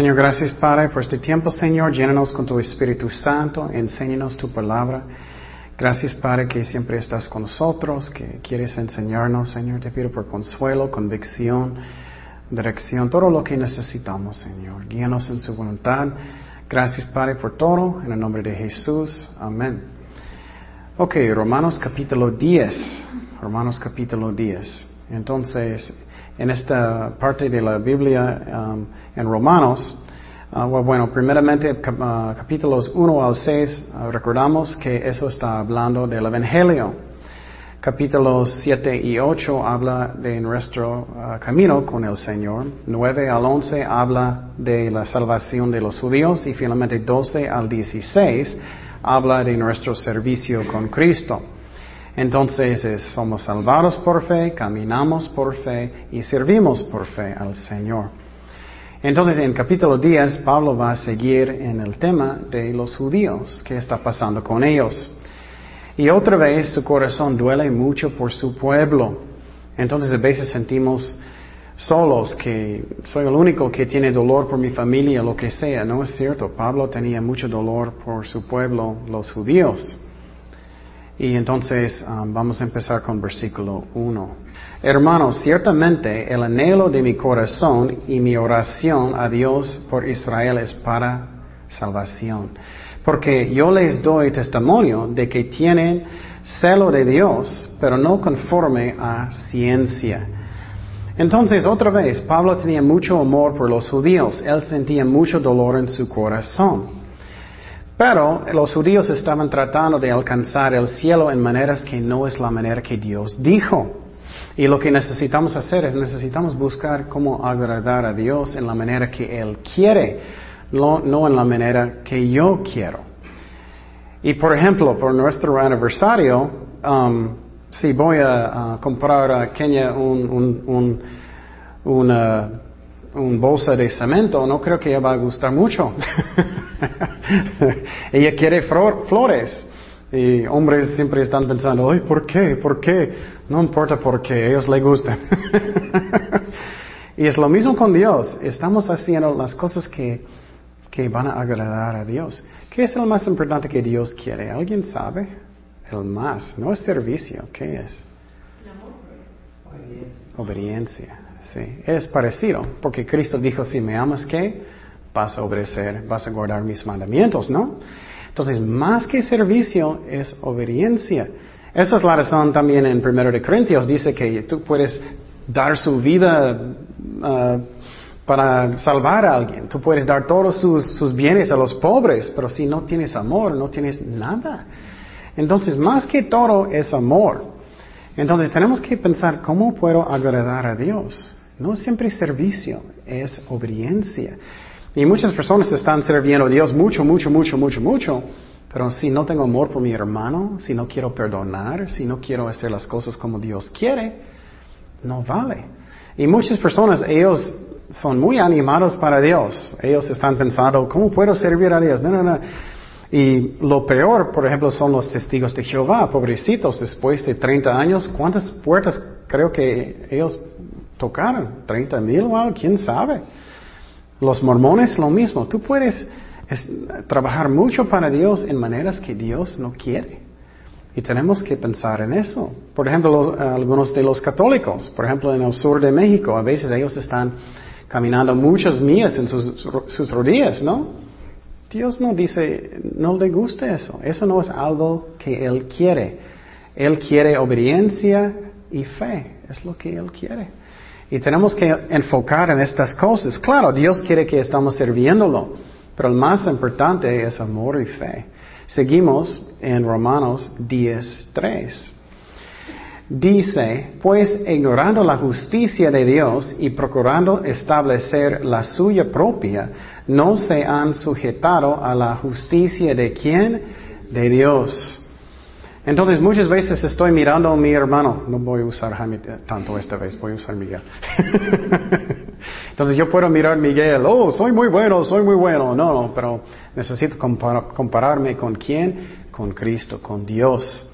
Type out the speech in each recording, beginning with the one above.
Señor, gracias Padre por este tiempo, Señor. Llénanos con tu Espíritu Santo, enséñanos tu palabra. Gracias Padre que siempre estás con nosotros, que quieres enseñarnos, Señor. Te pido por consuelo, convicción, dirección, todo lo que necesitamos, Señor. Guíanos en su voluntad. Gracias Padre por todo, en el nombre de Jesús. Amén. Ok, Romanos capítulo 10. Romanos capítulo 10. Entonces, en esta parte de la Biblia um, en Romanos, uh, bueno, primeramente uh, capítulos 1 al 6, uh, recordamos que eso está hablando del Evangelio. Capítulos 7 y 8 habla de nuestro camino con el Señor. 9 al 11 habla de la salvación de los judíos y finalmente 12 al 16 habla de nuestro servicio con Cristo. Entonces somos salvados por fe, caminamos por fe y servimos por fe al Señor. Entonces en capítulo 10 Pablo va a seguir en el tema de los judíos, qué está pasando con ellos. Y otra vez su corazón duele mucho por su pueblo. Entonces a veces sentimos solos que soy el único que tiene dolor por mi familia, lo que sea. No es cierto. Pablo tenía mucho dolor por su pueblo, los judíos. Y entonces um, vamos a empezar con versículo 1. Hermanos, ciertamente el anhelo de mi corazón y mi oración a Dios por Israel es para salvación. Porque yo les doy testimonio de que tienen celo de Dios, pero no conforme a ciencia. Entonces, otra vez, Pablo tenía mucho amor por los judíos. Él sentía mucho dolor en su corazón. Pero los judíos estaban tratando de alcanzar el cielo en maneras que no es la manera que Dios dijo. Y lo que necesitamos hacer es necesitamos buscar cómo agradar a Dios en la manera que Él quiere, no, en la manera que yo quiero. Y por ejemplo, por nuestro aniversario, um, si voy a, comprar a Kenia un, una un bolsa de cemento, no creo que ella va a gustar mucho. ella quiere flores. Y hombres siempre están pensando, ay, ¿por qué? ¿Por qué? No importa por qué, ellos les gustan. y es lo mismo con Dios. Estamos haciendo las cosas que, que van a agradar a Dios. ¿Qué es lo más importante que Dios quiere? ¿Alguien sabe? El más. No es servicio. ¿Qué es? Obediencia. Es parecido, porque Cristo dijo, si me amas, ¿qué? Vas a obedecer, vas a guardar mis mandamientos, ¿no? Entonces, más que servicio es obediencia. Esa es la razón también en 1 de Corintios, dice que tú puedes dar su vida uh, para salvar a alguien, tú puedes dar todos sus, sus bienes a los pobres, pero si no tienes amor, no tienes nada. Entonces, más que todo es amor. Entonces tenemos que pensar, ¿cómo puedo agradar a Dios? No siempre servicio, es obediencia. Y muchas personas están sirviendo a Dios mucho, mucho, mucho, mucho, mucho. Pero si no tengo amor por mi hermano, si no quiero perdonar, si no quiero hacer las cosas como Dios quiere, no vale. Y muchas personas, ellos son muy animados para Dios. Ellos están pensando, ¿cómo puedo servir a Dios? No, no, no. Y lo peor, por ejemplo, son los testigos de Jehová, pobrecitos, después de 30 años, ¿cuántas puertas creo que ellos tocaron, 30 mil, wow, quién sabe. Los mormones lo mismo, tú puedes trabajar mucho para Dios en maneras que Dios no quiere. Y tenemos que pensar en eso. Por ejemplo, algunos de los católicos, por ejemplo, en el sur de México, a veces ellos están caminando muchas millas en sus, sus rodillas, ¿no? Dios no dice, no le gusta eso. Eso no es algo que Él quiere. Él quiere obediencia y fe. Es lo que Él quiere. Y tenemos que enfocar en estas cosas. Claro, Dios quiere que estamos sirviéndolo, pero el más importante es amor y fe. Seguimos en Romanos 10.3. Dice, pues ignorando la justicia de Dios y procurando establecer la suya propia, no se han sujetado a la justicia de quién? De Dios. Entonces muchas veces estoy mirando a mi hermano, no voy a usar Jaime tanto esta vez, voy a usar Miguel. Entonces yo puedo mirar a Miguel, oh, soy muy bueno, soy muy bueno. No, no, pero necesito compararme con quién? Con Cristo, con Dios.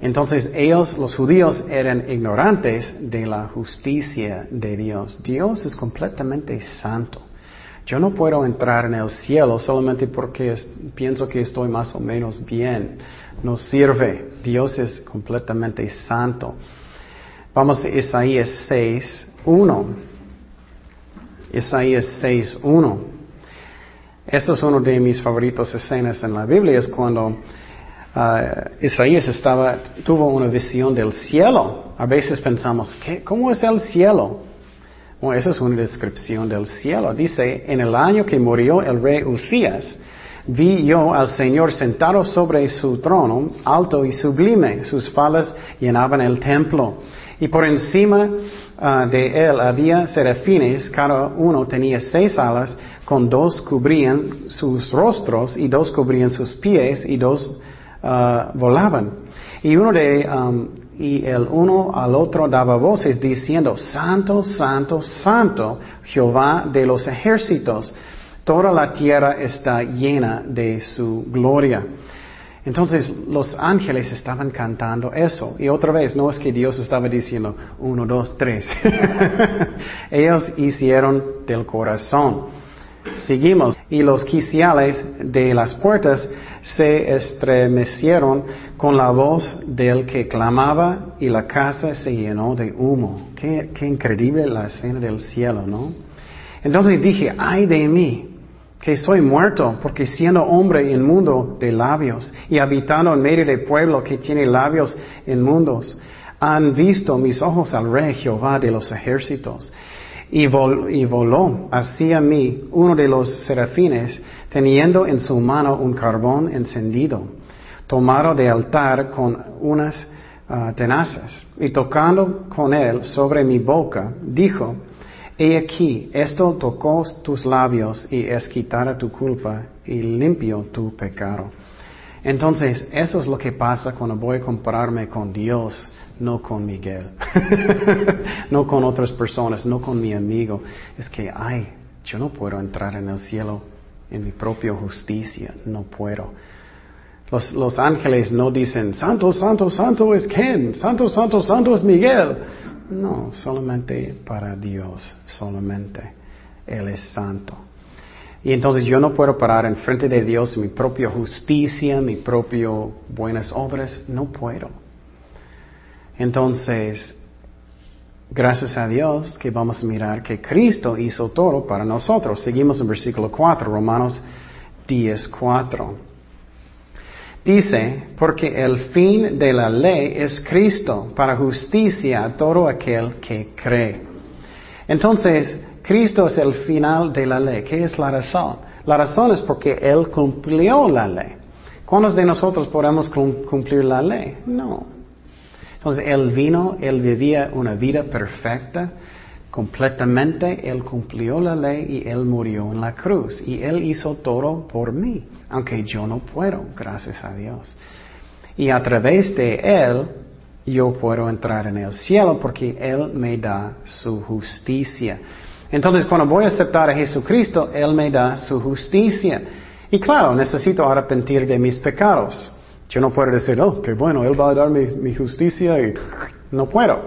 Entonces ellos, los judíos, eran ignorantes de la justicia de Dios. Dios es completamente santo. Yo no puedo entrar en el cielo solamente porque pienso que estoy más o menos bien. No sirve. Dios es completamente santo. Vamos a Isaías 6, 1. Isaías 6, 1. Eso es uno de mis favoritos escenas en la Biblia, es cuando uh, Isaías tuvo una visión del cielo. A veces pensamos, ¿qué, ¿cómo es el cielo? Bueno, esa es una descripción del cielo. Dice, en el año que murió el rey Usías, vi yo al Señor sentado sobre su trono, alto y sublime, sus faldas llenaban el templo. Y por encima ah, de él había serafines, cada uno tenía seis alas, con dos cubrían sus rostros y dos cubrían sus pies y dos ah, volaban. Y uno de um, y el uno al otro daba voces diciendo, Santo, Santo, Santo, Jehová de los ejércitos. Toda la tierra está llena de su gloria. Entonces los ángeles estaban cantando eso. Y otra vez, no es que Dios estaba diciendo uno, dos, tres. Ellos hicieron del corazón. Seguimos. Y los quiciales de las puertas se estremecieron con la voz del que clamaba y la casa se llenó de humo. Qué, increíble la escena del cielo, ¿no? Entonces dije, ay de mí, que soy muerto, porque siendo hombre inmundo de labios y habitando en medio de pueblo que tiene labios inmundos, han visto mis ojos al rey Jehová de los ejércitos. Y, voló hacia mí uno de los serafines, teniendo en su mano un carbón encendido, tomado de altar con unas ah, tenazas, y tocando con él sobre mi boca, dijo, He aquí, esto tocó tus labios y es quitada tu culpa y limpio tu pecado. Entonces, eso es lo que pasa cuando voy a compararme con Dios no con Miguel, no con otras personas, no con mi amigo. Es que, ay, yo no puedo entrar en el cielo en mi propia justicia, no puedo. Los, los ángeles no dicen, Santo, Santo, Santo es Ken, Santo, Santo, Santo es Miguel. No, solamente para Dios, solamente. Él es santo. Y entonces yo no puedo parar en frente de Dios mi propia justicia, mi propia buenas obras, no puedo. Entonces, gracias a Dios que vamos a mirar que Cristo hizo todo para nosotros. Seguimos en versículo 4, Romanos 10, 4. Dice, porque el fin de la ley es Cristo para justicia a todo aquel que cree. Entonces, Cristo es el final de la ley. ¿Qué es la razón? La razón es porque Él cumplió la ley. ¿Cuántos de nosotros podemos cumplir la ley? No. Entonces Él vino, Él vivía una vida perfecta, completamente, Él cumplió la ley y Él murió en la cruz. Y Él hizo todo por mí, aunque yo no puedo, gracias a Dios. Y a través de Él, yo puedo entrar en el cielo porque Él me da su justicia. Entonces, cuando voy a aceptar a Jesucristo, Él me da su justicia. Y claro, necesito arrepentir de mis pecados. Yo no puedo decir, oh, qué bueno, Él va a dar mi, justicia y no puedo.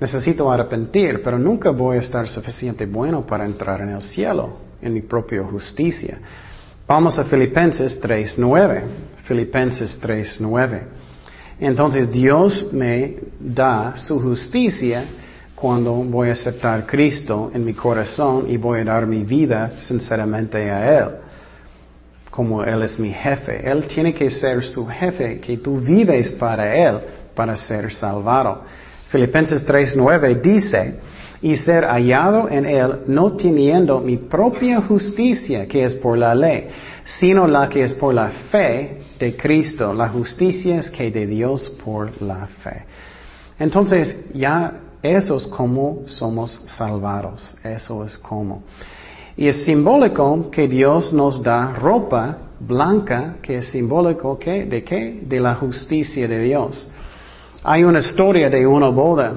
Necesito arrepentir, pero nunca voy a estar suficiente bueno para entrar en el cielo, en mi propia justicia. Vamos a Filipenses 3.9. Filipenses 3.9. Entonces Dios me da su justicia cuando voy a aceptar Cristo en mi corazón y voy a dar mi vida sinceramente a Él como Él es mi jefe. Él tiene que ser su jefe, que tú vives para Él, para ser salvado. Filipenses 3.9 dice, y ser hallado en Él, no teniendo mi propia justicia, que es por la ley, sino la que es por la fe de Cristo. La justicia es que de Dios por la fe. Entonces, ya eso es como somos salvados. Eso es como. Y es simbólico que Dios nos da ropa blanca, que es simbólico de qué? De la justicia de Dios. Hay una historia de una boda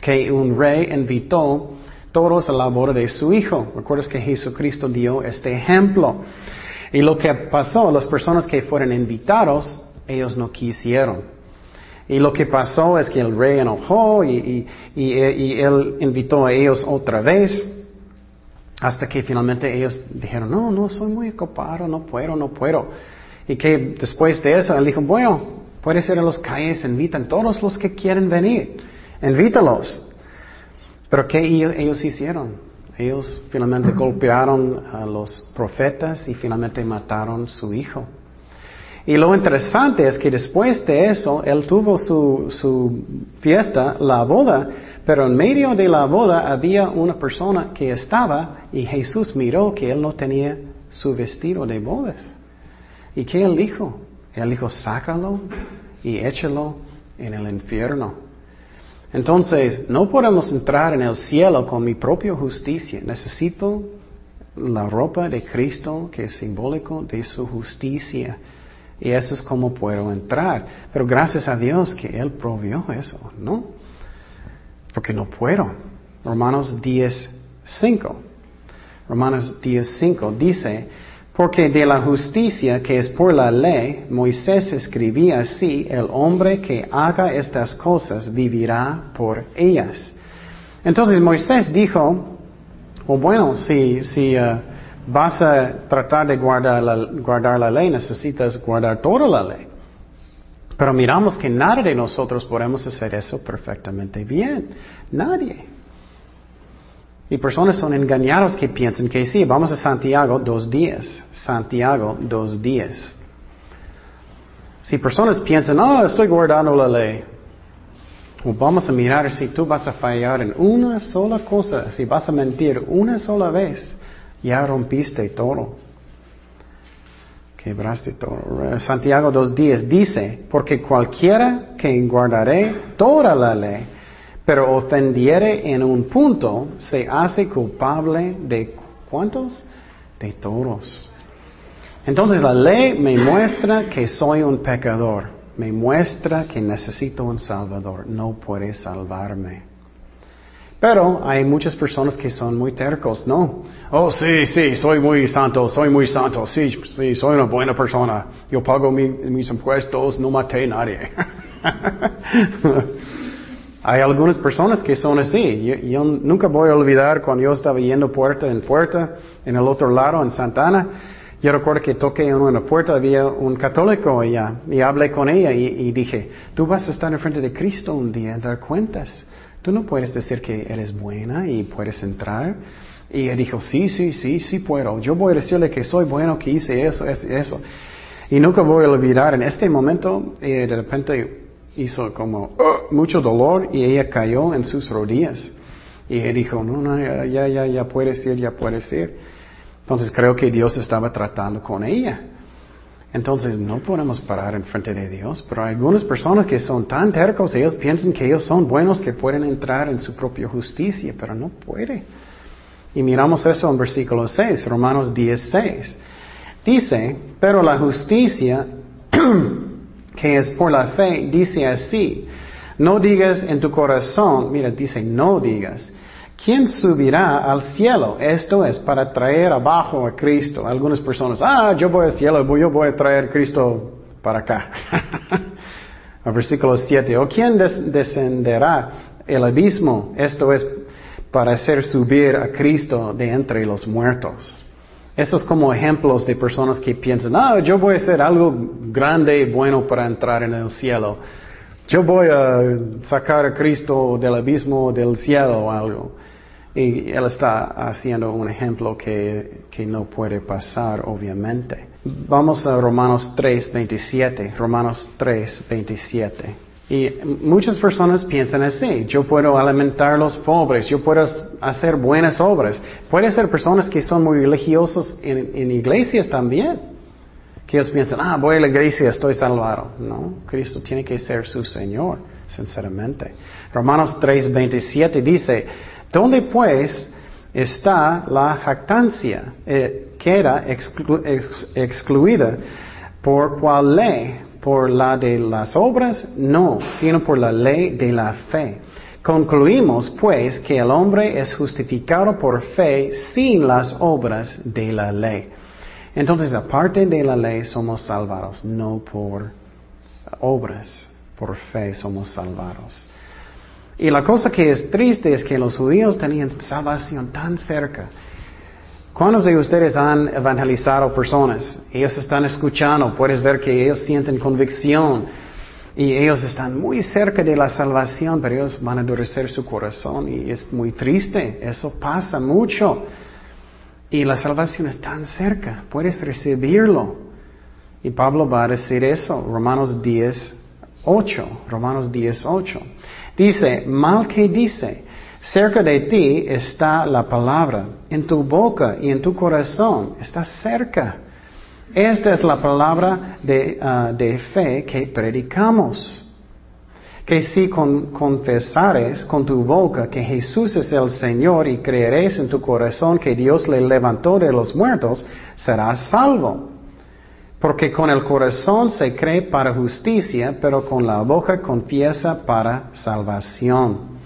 que un rey invitó todos a la boda de su hijo. ¿Recuerdas que Jesucristo dio este ejemplo? Y lo que pasó, las personas que fueron invitados, ellos no quisieron. Y lo que pasó es que el rey enojó y, y él invitó a ellos otra vez. Hasta que finalmente ellos dijeron, no, no, soy muy ocupado, no puedo, no puedo. Y que después de eso él dijo, bueno, puede ser en las calles, invitan todos los que quieren venir, invítalos. Pero ¿qué ellos hicieron? Ellos finalmente golpearon a los profetas y finalmente mataron a su hijo. Y lo interesante es que después de eso, él tuvo su, su fiesta, la boda, pero en medio de la boda había una persona que estaba y Jesús miró que él no tenía su vestido de bodas. ¿Y qué él dijo? Él dijo, sácalo y échalo en el infierno. Entonces, no podemos entrar en el cielo con mi propia justicia. Necesito la ropa de Cristo que es simbólico de su justicia. Y eso es como puedo entrar. Pero gracias a Dios que Él provió eso, ¿no? Porque no puedo. Romanos 10, 5. Romanos 10, 5 dice, porque de la justicia que es por la ley, Moisés escribía así, el hombre que haga estas cosas vivirá por ellas. Entonces Moisés dijo, o bueno, si, si uh, vas a tratar de guardar la, guardar la ley, necesitas guardar toda la ley. Pero miramos que nadie de nosotros podemos hacer eso perfectamente bien. Nadie. Y personas son engañados que piensan que sí, vamos a Santiago dos días. Santiago dos días. Si personas piensan, oh, estoy guardando la ley. vamos a mirar si tú vas a fallar en una sola cosa, si vas a mentir una sola vez ya rompiste todo. Quebraste todo. Santiago 2.10 dice, porque cualquiera que guardaré toda la ley, pero ofendiere en un punto, se hace culpable de cuántos? De todos. Entonces la ley me muestra que soy un pecador, me muestra que necesito un salvador, no puede salvarme. Pero hay muchas personas que son muy tercos, ¿no? Oh, sí, sí, soy muy santo, soy muy santo, sí, sí, soy una buena persona. Yo pago mis impuestos, no maté a nadie. hay algunas personas que son así. Yo, nunca voy a olvidar cuando yo estaba yendo puerta en puerta en el otro lado, en Santana. Yo recuerdo que toqué en una puerta, había un católico allá, y hablé con ella y, dije, tú vas a estar en frente de Cristo un día, dar cuentas. Tú no puedes decir que eres buena y puedes entrar. Y él dijo, sí, sí, sí, sí puedo. Yo voy a decirle que soy bueno, que hice eso, eso, eso. Y nunca voy a olvidar, en este momento, eh, de repente hizo como oh, mucho dolor y ella cayó en sus rodillas. Y él dijo, no, ya, ya, ya puedes ir, ya puedes ir. Entonces creo que Dios estaba tratando con ella. Entonces no podemos parar en frente de Dios, pero algunas personas que son tan tercos, ellos piensan que ellos son buenos, que pueden entrar en su propia justicia, pero no puede. Y miramos eso en versículo 6, Romanos 10, Dice, pero la justicia que es por la fe dice así, no digas en tu corazón, mira, dice no digas, ¿Quién subirá al cielo? Esto es para traer abajo a Cristo. Algunas personas, ah, yo voy al cielo, yo voy a traer Cristo para acá. Al versículo 7, ¿o quién descenderá el abismo? Esto es para hacer subir a Cristo de entre los muertos. Esos como ejemplos de personas que piensan, ah, yo voy a hacer algo grande y bueno para entrar en el cielo. Yo voy a sacar a Cristo del abismo del cielo o algo. Y él está haciendo un ejemplo que, que no puede pasar, obviamente. Vamos a Romanos 3, 27. Romanos 3, 27. Y muchas personas piensan así, yo puedo alimentar a los pobres, yo puedo hacer buenas obras. Puede ser personas que son muy religiosos en, iglesias también, que ellos piensan, ah, voy a la iglesia, estoy salvado. No, Cristo tiene que ser su Señor, sinceramente. Romanos 3, 27 dice, ¿Dónde pues está la jactancia eh, que era excluida? ¿Por cuál ley? ¿Por la de las obras? No, sino por la ley de la fe. Concluimos pues que el hombre es justificado por fe sin las obras de la ley. Entonces, aparte de la ley somos salvados, no por obras, por fe somos salvados. Y la cosa que es triste es que los judíos tenían salvación tan cerca. ¿Cuántos de ustedes han evangelizado personas? Ellos están escuchando, puedes ver que ellos sienten convicción y ellos están muy cerca de la salvación, pero ellos van a endurecer su corazón y es muy triste. Eso pasa mucho. Y la salvación es tan cerca, puedes recibirlo. Y Pablo va a decir eso, Romanos 10, 8, Romanos 10, 8. Dice, mal que dice, cerca de ti está la palabra, en tu boca y en tu corazón, está cerca. Esta es la palabra de, ah, de fe que predicamos. Que si confesares con tu boca que Jesús es el Señor y creeres en tu corazón que Dios le levantó de los muertos, serás salvo. Porque con el corazón se cree para justicia, pero con la boca confiesa para salvación.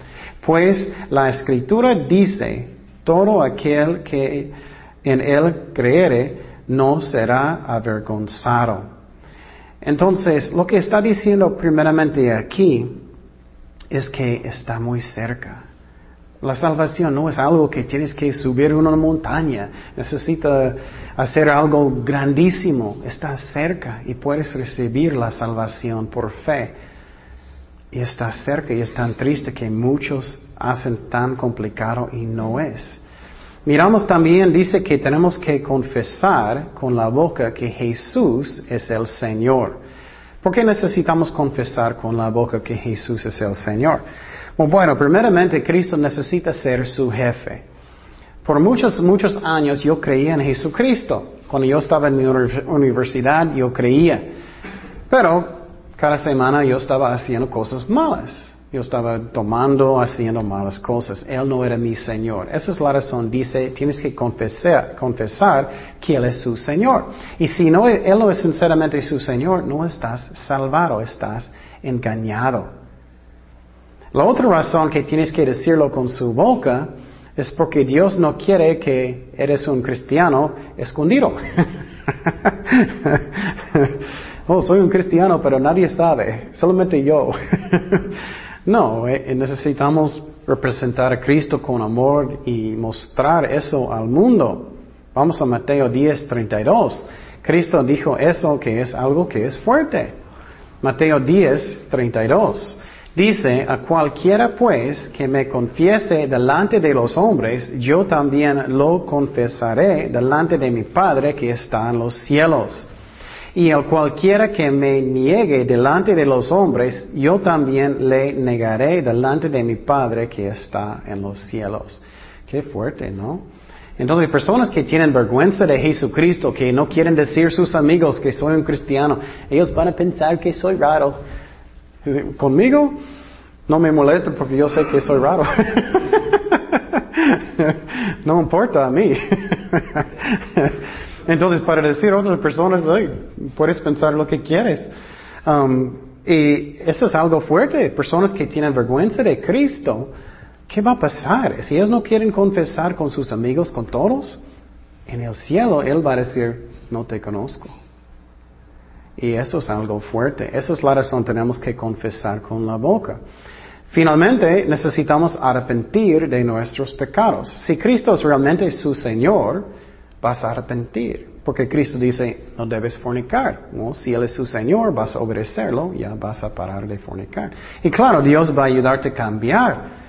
Pues la escritura dice, todo aquel que en él creere no será avergonzado. Entonces, lo que está diciendo primeramente aquí es que está muy cerca. La salvación no es algo que tienes que subir una montaña, necesita hacer algo grandísimo, está cerca y puedes recibir la salvación por fe. Y está cerca y es tan triste que muchos hacen tan complicado y no es. Miramos también, dice que tenemos que confesar con la boca que Jesús es el Señor. ¿Por qué necesitamos confesar con la boca que Jesús es el Señor? Bueno, primeramente Cristo necesita ser su jefe. Por muchos, muchos años yo creía en Jesucristo. Cuando yo estaba en mi universidad yo creía. Pero cada semana yo estaba haciendo cosas malas. Yo estaba tomando, haciendo malas cosas. Él no era mi Señor. Esa es la razón. Dice, tienes que confesar, confesar que Él es su Señor. Y si no, Él no es sinceramente su Señor, no estás salvado, estás engañado. La otra razón que tienes que decirlo con su boca es porque Dios no quiere que eres un cristiano escondido. oh, soy un cristiano, pero nadie sabe, solamente yo. no, eh, necesitamos representar a Cristo con amor y mostrar eso al mundo. Vamos a Mateo 10, 32. Cristo dijo eso que es algo que es fuerte. Mateo 10, 32. Dice, a cualquiera pues que me confiese delante de los hombres, yo también lo confesaré delante de mi Padre que está en los cielos. Y a cualquiera que me niegue delante de los hombres, yo también le negaré delante de mi Padre que está en los cielos. Qué fuerte, ¿no? Entonces, personas que tienen vergüenza de Jesucristo, que no quieren decir sus amigos que soy un cristiano, ellos van a pensar que soy raro. Conmigo no me molesta porque yo sé que soy raro. no importa a mí. Entonces, para decir a otras personas, puedes pensar lo que quieres. Um, y eso es algo fuerte. Personas que tienen vergüenza de Cristo, ¿qué va a pasar? Si ellos no quieren confesar con sus amigos, con todos, en el cielo Él va a decir, no te conozco. Y eso es algo fuerte. Esa es la razón tenemos que confesar con la boca. Finalmente, necesitamos arrepentir de nuestros pecados. Si Cristo es realmente su Señor, vas a arrepentir. Porque Cristo dice, no debes fornicar. Si Él es su Señor, vas a obedecerlo, ya vas a parar de fornicar. Y claro, Dios va a ayudarte a cambiar.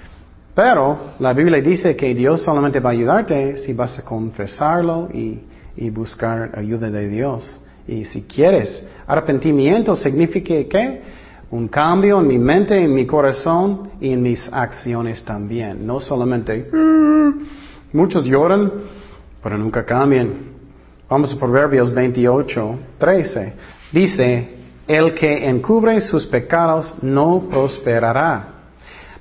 Pero la Biblia dice que Dios solamente va a ayudarte si vas a confesarlo y, y buscar ayuda de Dios. Y si quieres, arrepentimiento significa que un cambio en mi mente, en mi corazón y en mis acciones también. No solamente, mm", muchos lloran, pero nunca cambian. Vamos a Proverbios 28, 13. Dice, el que encubre sus pecados no prosperará,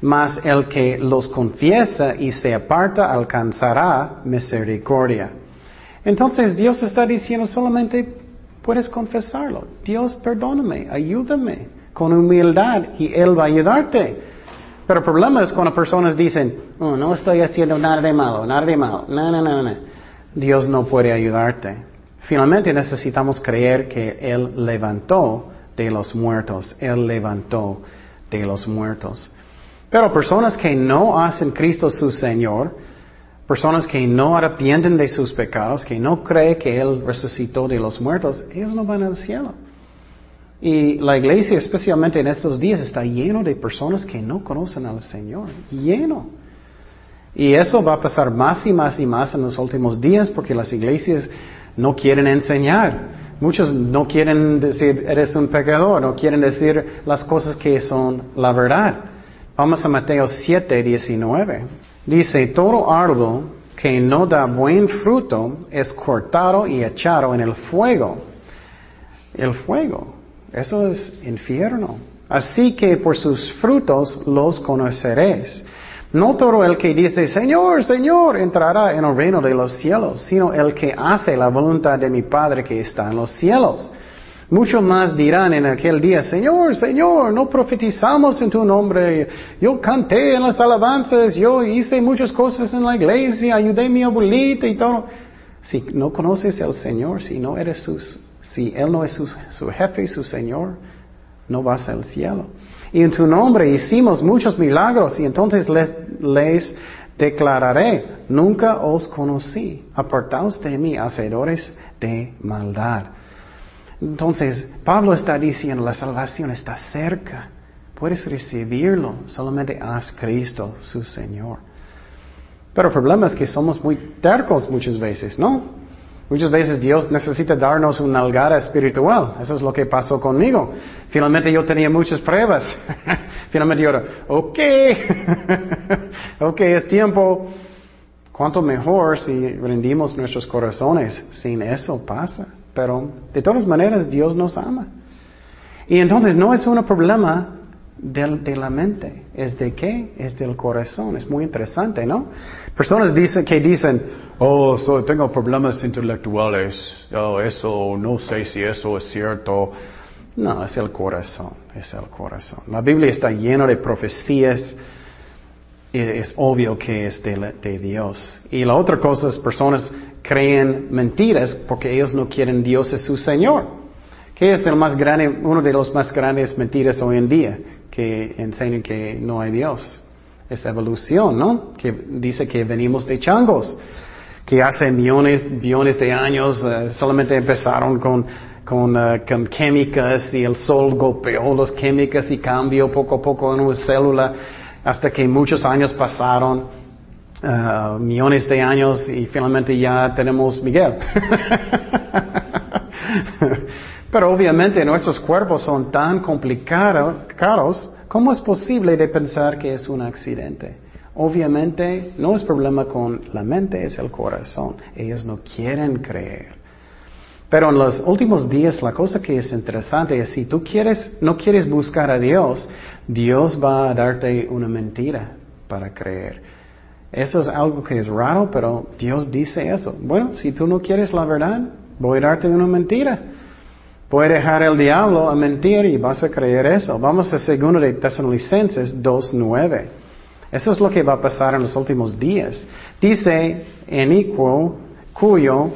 mas el que los confiesa y se aparta alcanzará misericordia. Entonces Dios está diciendo solamente puedes confesarlo. Dios perdóname, ayúdame con humildad y Él va a ayudarte. Pero el problema es cuando personas dicen, oh, no estoy haciendo nada de malo, nada de malo, no, no, no, no. Dios no puede ayudarte. Finalmente necesitamos creer que Él levantó de los muertos, Él levantó de los muertos. Pero personas que no hacen Cristo su Señor, Personas que no arrepienten de sus pecados, que no creen que Él resucitó de los muertos, ellos no van al cielo. Y la iglesia, especialmente en estos días, está lleno de personas que no conocen al Señor. Lleno. Y eso va a pasar más y más y más en los últimos días porque las iglesias no quieren enseñar. Muchos no quieren decir, eres un pecador, no quieren decir las cosas que son la verdad. Vamos a Mateo 7, 19. Dice, todo árbol que no da buen fruto es cortado y echado en el fuego. El fuego. Eso es infierno. Así que por sus frutos los conoceréis. No todo el que dice, Señor, Señor, entrará en el reino de los cielos, sino el que hace la voluntad de mi Padre que está en los cielos. Muchos más dirán en aquel día, Señor, Señor, no profetizamos en tu nombre, yo canté en las alabanzas, yo hice muchas cosas en la iglesia, ayudé a mi abuelita y todo. Si no conoces al Señor, si no eres su, si Él no es su, su jefe, su Señor, no vas al cielo. Y en tu nombre hicimos muchos milagros y entonces les, les declararé, nunca os conocí, apartaos de mí, hacedores de maldad. Entonces, Pablo está diciendo, la salvación está cerca, puedes recibirlo, solamente haz Cristo su Señor. Pero el problema es que somos muy tercos muchas veces, ¿no? Muchas veces Dios necesita darnos una algara espiritual. Eso es lo que pasó conmigo. Finalmente yo tenía muchas pruebas. Finalmente yo era, ok, ok, es tiempo. Cuanto mejor si rendimos nuestros corazones. Sin eso pasa. Pero de todas maneras Dios nos ama. Y entonces no es un problema de la mente. ¿Es de qué? Es del corazón. Es muy interesante, ¿no? Personas dicen, que dicen, oh, tengo problemas intelectuales, oh, eso, no sé si eso es cierto. No, es el corazón, es el corazón. La Biblia está llena de profecías, es obvio que es de, de Dios. Y la otra cosa es, personas creen mentiras porque ellos no quieren Dios es su Señor. ¿Qué es el más grande, uno de los más grandes mentiras hoy en día? Que enseñan que no hay Dios. Es evolución, ¿no? Que dice que venimos de changos, que hace millones, millones de años eh, solamente empezaron con, con, uh, con, químicas y el sol golpeó las químicas y cambió poco a poco en una célula hasta que muchos años pasaron, uh, millones de años y finalmente ya tenemos Miguel. Pero obviamente nuestros cuerpos son tan complicados, ¿cómo es posible de pensar que es un accidente? Obviamente no es problema con la mente, es el corazón. Ellos no quieren creer. Pero en los últimos días la cosa que es interesante es si tú quieres, no quieres buscar a Dios, Dios va a darte una mentira para creer. Eso es algo que es raro, pero Dios dice eso. Bueno, si tú no quieres la verdad, voy a darte una mentira. Puede dejar el diablo a mentir y vas a creer eso. Vamos a segundo de Tesalonicenses 2.9. Eso es lo que va a pasar en los últimos días. Dice, iniquo, cuyo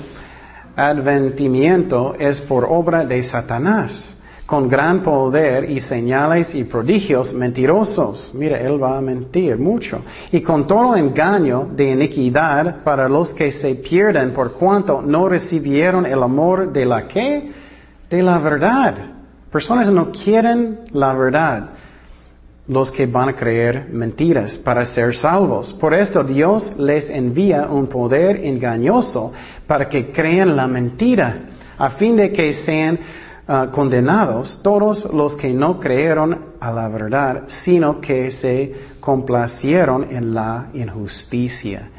adventimiento es por obra de Satanás, con gran poder y señales y prodigios mentirosos. Mira, él va a mentir mucho. Y con todo engaño de iniquidad para los que se pierden por cuanto no recibieron el amor de la que de la verdad. Personas no quieren la verdad. Los que van a creer mentiras para ser salvos. Por esto Dios les envía un poder engañoso para que crean la mentira, a fin de que sean ah, condenados todos los que no creyeron a la verdad, sino que se complacieron en la injusticia.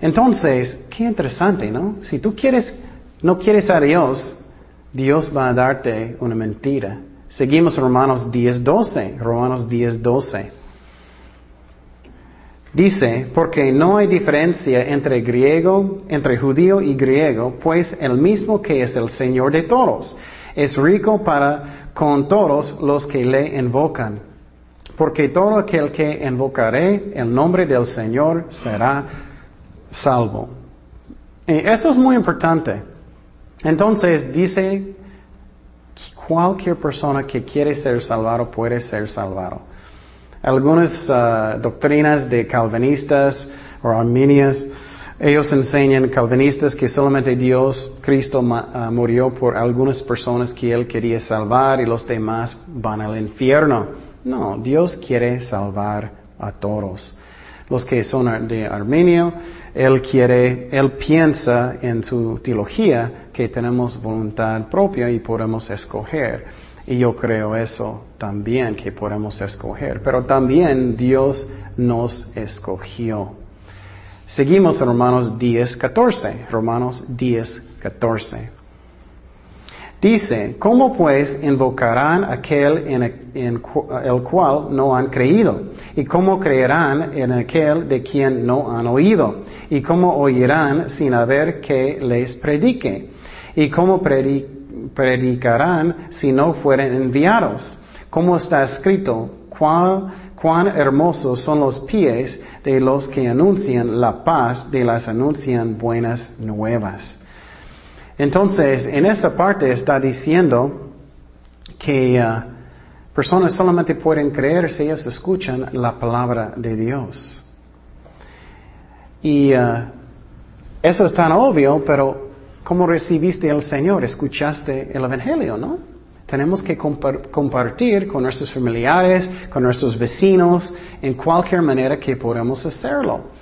Entonces, qué interesante, ¿no? Si tú quieres, no quieres a Dios, Dios va a darte una mentira. Seguimos Romanos 10.12. Romanos 10.12. Dice, porque no hay diferencia entre griego, entre judío y griego, pues el mismo que es el Señor de todos, es rico para con todos los que le invocan. Porque todo aquel que invocaré el nombre del Señor será salvo. Y eso es muy importante. Entonces dice, cualquier persona que quiere ser salvado puede ser salvado. Algunas uh, doctrinas de calvinistas o arminias Ellos enseñan calvinistas que solamente Dios, Cristo, uh, murió por algunas personas que Él quería salvar y los demás van al infierno. No, Dios quiere salvar a todos. Los que son de Armenio, Él quiere, Él piensa en su teología que tenemos voluntad propia y podemos escoger. Y yo creo eso también, que podemos escoger. Pero también Dios nos escogió. Seguimos en Romanos 10, 14. Romanos 10, 14. Dice, ¿cómo pues invocarán aquel en, el cual no han creído? ¿Y cómo creerán en aquel de quien no han oído? ¿Y cómo oirán sin haber que les predique? ¿Y cómo predicarán si no fueren enviados? ¿Cómo está escrito? cuán hermosos son los pies de los que anuncian la paz, de las anuncian buenas nuevas. Entonces, en esa parte está diciendo que uh, personas solamente pueden creer si ellos escuchan la palabra de Dios. Y uh, eso es tan obvio, pero ¿cómo recibiste al Señor? Escuchaste el Evangelio, ¿no? Tenemos que compartir con nuestros familiares, con nuestros vecinos, en cualquier manera que podamos hacerlo.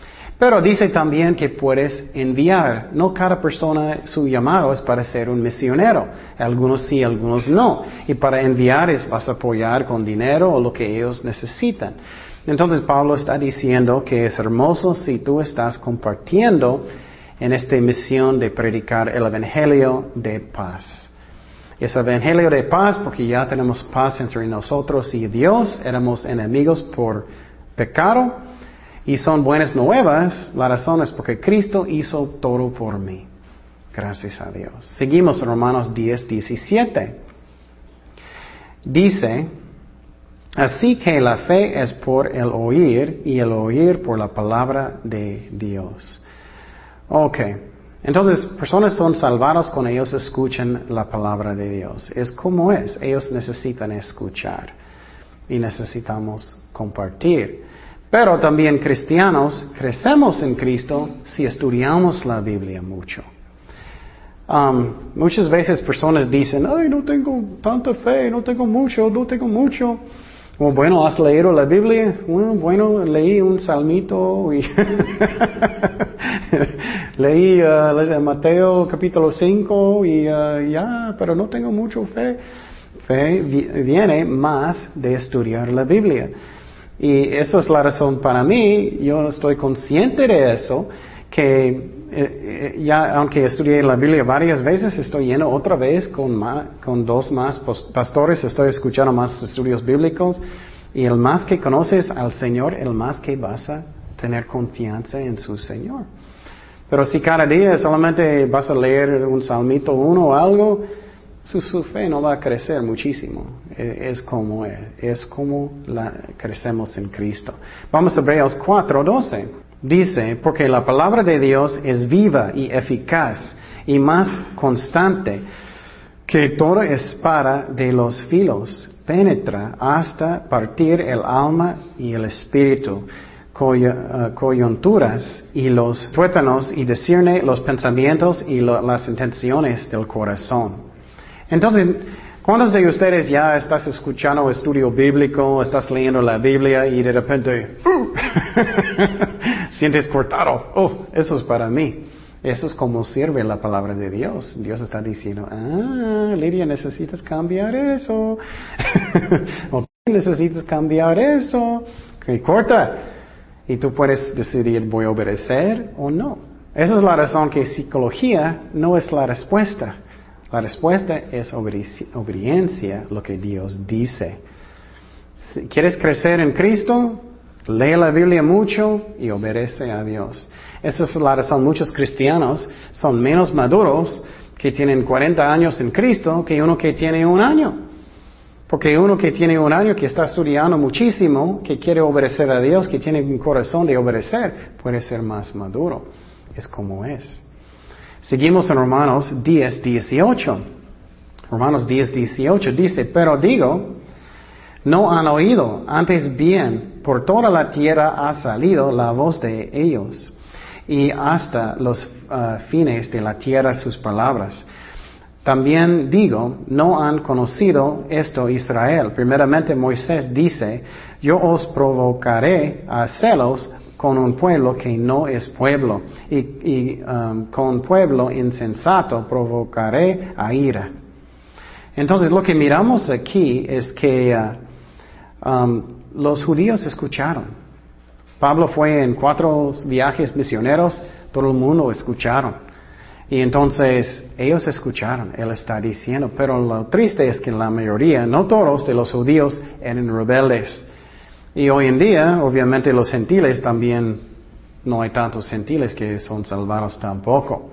Pero dice también que puedes enviar. No cada persona su llamado es para ser un misionero. Algunos sí, algunos no. Y para enviar es vas a apoyar con dinero o lo que ellos necesitan. Entonces Pablo está diciendo que es hermoso si tú estás compartiendo en esta misión de predicar el Evangelio de paz. Es evangelio de paz porque ya tenemos paz entre nosotros y Dios. Éramos enemigos por pecado y son buenas nuevas. La razón es porque Cristo hizo todo por mí. Gracias a Dios. Seguimos Romanos 10, 17. Dice, así que la fe es por el oír y el oír por la palabra de Dios. Ok. Entonces, personas son salvadas cuando ellos escuchan la palabra de Dios. Es como es. Ellos necesitan escuchar y necesitamos compartir. Pero también cristianos crecemos en Cristo si estudiamos la Biblia mucho. Um, muchas veces personas dicen, ay, no tengo tanta fe, no tengo mucho, no tengo mucho. Bueno, ¿has leído la Biblia? Bueno, leí un salmito y leí uh, Mateo capítulo 5 y uh, ya, pero no tengo mucho fe. Fe viene más de estudiar la Biblia. Y eso es la razón para mí, yo estoy consciente de eso, que eh, eh, ya aunque estudié la Biblia varias veces, estoy lleno otra vez con, con dos más pastores, estoy escuchando más estudios bíblicos y el más que conoces al Señor, el más que vas a tener confianza en su Señor. Pero si cada día solamente vas a leer un salmito uno o algo, su, fe no va a crecer muchísimo. E, es, como es, es como la, crecemos en Cristo. Vamos a Hebreos 4:12. Dice, porque la palabra de Dios es viva y eficaz y más constante que toda espada de los filos, penetra hasta partir el alma y el espíritu eh, coyunturas y los tuétanos y discierne los pensamientos y las intenciones del corazón. Entonces, ¿cuántos de ustedes ya estás escuchando estudio bíblico, estás leyendo la Biblia y de repente uh, sientes cortado? Oh, eso es para mí. Eso es como sirve la palabra de Dios. Dios está diciendo, ah, Lidia, necesitas cambiar eso. o necesitas cambiar eso. Corta. Y tú puedes decidir, voy a obedecer o no. Esa es la razón que psicología no es la respuesta. La respuesta es obediencia, lo que Dios dice. Si quieres crecer en Cristo, lee la Biblia mucho y obedece a Dios. Esa es la razón. Muchos cristianos son menos maduros que tienen 40 años en Cristo que uno que tiene un año. Porque uno que tiene un año, que está estudiando muchísimo, que quiere obedecer a Dios, que tiene un corazón de obedecer, puede ser más maduro. Es como es. Seguimos en Romanos 10, 18. Romanos 10, 18 dice, pero digo, no han oído, antes bien, por toda la tierra ha salido la voz de ellos. y hasta los ah, fines de la tierra sus palabras. También digo, no han conocido esto Israel. Primeramente Moisés dice, yo os provocaré a celos con un pueblo que no es pueblo y, um, con pueblo insensato provocaré a ira. Entonces lo que miramos aquí es que uh, um, los judíos escucharon. Pablo fue en cuatro viajes misioneros, todo el mundo escucharon. Y entonces ellos escucharon, él está diciendo, pero lo triste es que la mayoría, no todos de los judíos eran rebeldes. Y hoy en día, obviamente los gentiles también, no hay tantos gentiles que son salvados tampoco.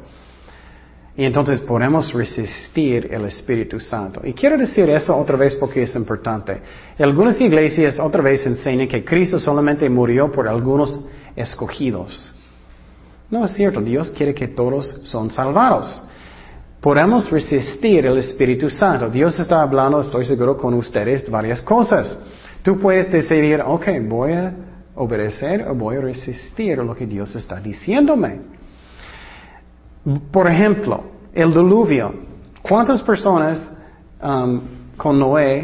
Y entonces podemos resistir el Espíritu Santo. Y quiero decir eso otra vez porque es importante. Algunas iglesias otra vez enseñan que Cristo solamente murió por algunos escogidos. No es cierto, Dios quiere que todos son salvados. Podemos resistir el Espíritu Santo. Dios está hablando, estoy seguro, con ustedes varias cosas. Tú puedes decidir, ok, voy a obedecer o voy a resistir lo que Dios está diciéndome. Por ejemplo, el diluvio. ¿Cuántas personas um, con Noé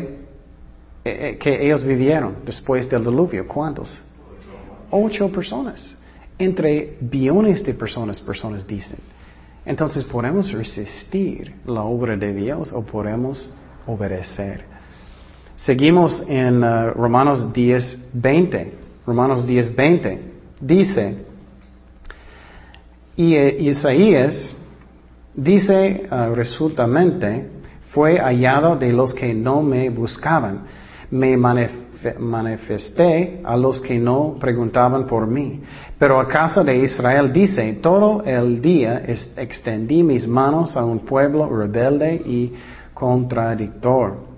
eh, eh, que ellos vivieron después del diluvio? ¿Cuántos? Ocho personas entre billones de personas, personas dicen. Entonces podemos resistir la obra de Dios o podemos obedecer. Seguimos en uh, Romanos 10, 20. Romanos 10, 20. Dice, y eh, Isaías dice uh, resultamente, fue hallado de los que no me buscaban. Me manifesté a los que no preguntaban por mí. Pero a casa de Israel dice, todo el día extendí mis manos a un pueblo rebelde y contradictor.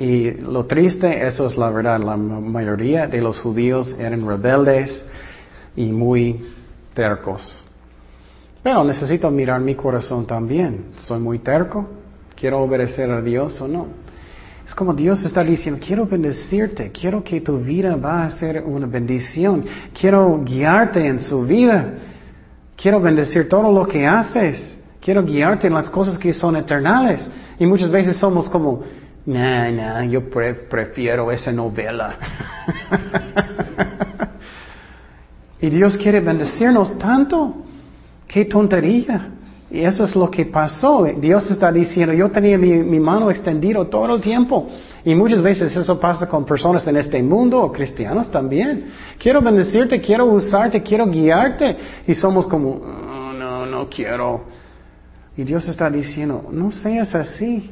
Y lo triste, eso es la verdad, la mayoría de los judíos eran rebeldes y muy tercos. Pero necesito mirar mi corazón también. ¿Soy muy terco? ¿Quiero obedecer a Dios o no? Es como Dios está diciendo, quiero bendecirte, quiero que tu vida va a ser una bendición, quiero guiarte en su vida, quiero bendecir todo lo que haces, quiero guiarte en las cosas que son eternales. Y muchas veces somos como, nah, nah, yo prefiero esa novela. y Dios quiere bendecirnos tanto. Qué tontería. Y eso es lo que pasó. Dios está diciendo, yo tenía mi, mano extendida todo el tiempo. Y muchas veces eso pasa con personas en este mundo o cristianos también. Quiero bendecirte, quiero usarte, quiero guiarte. Y somos como, oh, no, no quiero. Y Dios está diciendo, no seas así.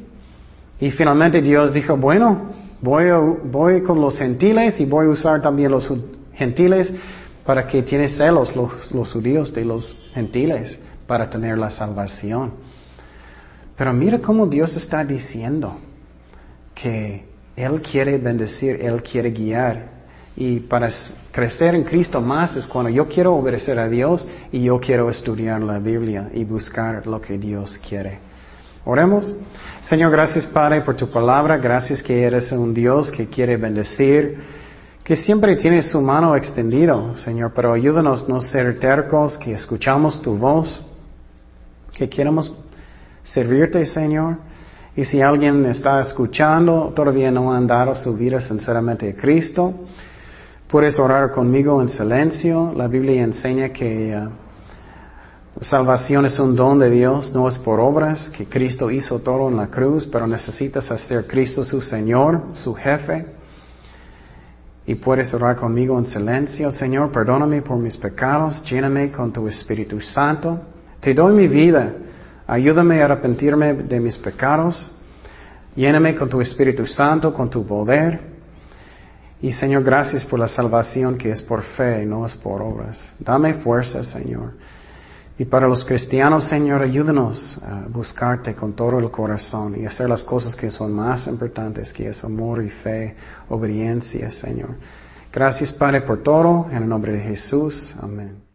Y finalmente Dios dijo, bueno, voy, voy con los gentiles y voy a usar también los gentiles para que tienes celos los, los judíos de los gentiles para tener la salvación. Pero mira cómo Dios está diciendo que Él quiere bendecir, Él quiere guiar. Y para crecer en Cristo más es cuando yo quiero obedecer a Dios y yo quiero estudiar la Biblia y buscar lo que Dios quiere. Oremos. Señor, gracias Padre por tu palabra. Gracias que eres un Dios que quiere bendecir, que siempre tiene su mano extendido, Señor. Pero ayúdanos no ser tercos, que escuchamos tu voz que queremos servirte, Señor. Y si alguien está escuchando, todavía no han dado su vida sinceramente a Cristo, puedes orar conmigo en silencio. La Biblia enseña que uh, salvación es un don de Dios, no es por obras, que Cristo hizo todo en la cruz, pero necesitas hacer Cristo su Señor, su jefe. Y puedes orar conmigo en silencio. Señor, perdóname por mis pecados, lléname con tu Espíritu Santo. Te doy mi vida. Ayúdame a arrepentirme de mis pecados. Lléname con tu Espíritu Santo, con tu poder. Y Señor, gracias por la salvación que es por fe, no es por obras. Dame fuerza, Señor. Y para los cristianos, Señor, ayúdanos a buscarte con todo el corazón y hacer las cosas que son más importantes, que es amor y fe, obediencia, Señor. Gracias, Padre, por todo. En el nombre de Jesús. Amén.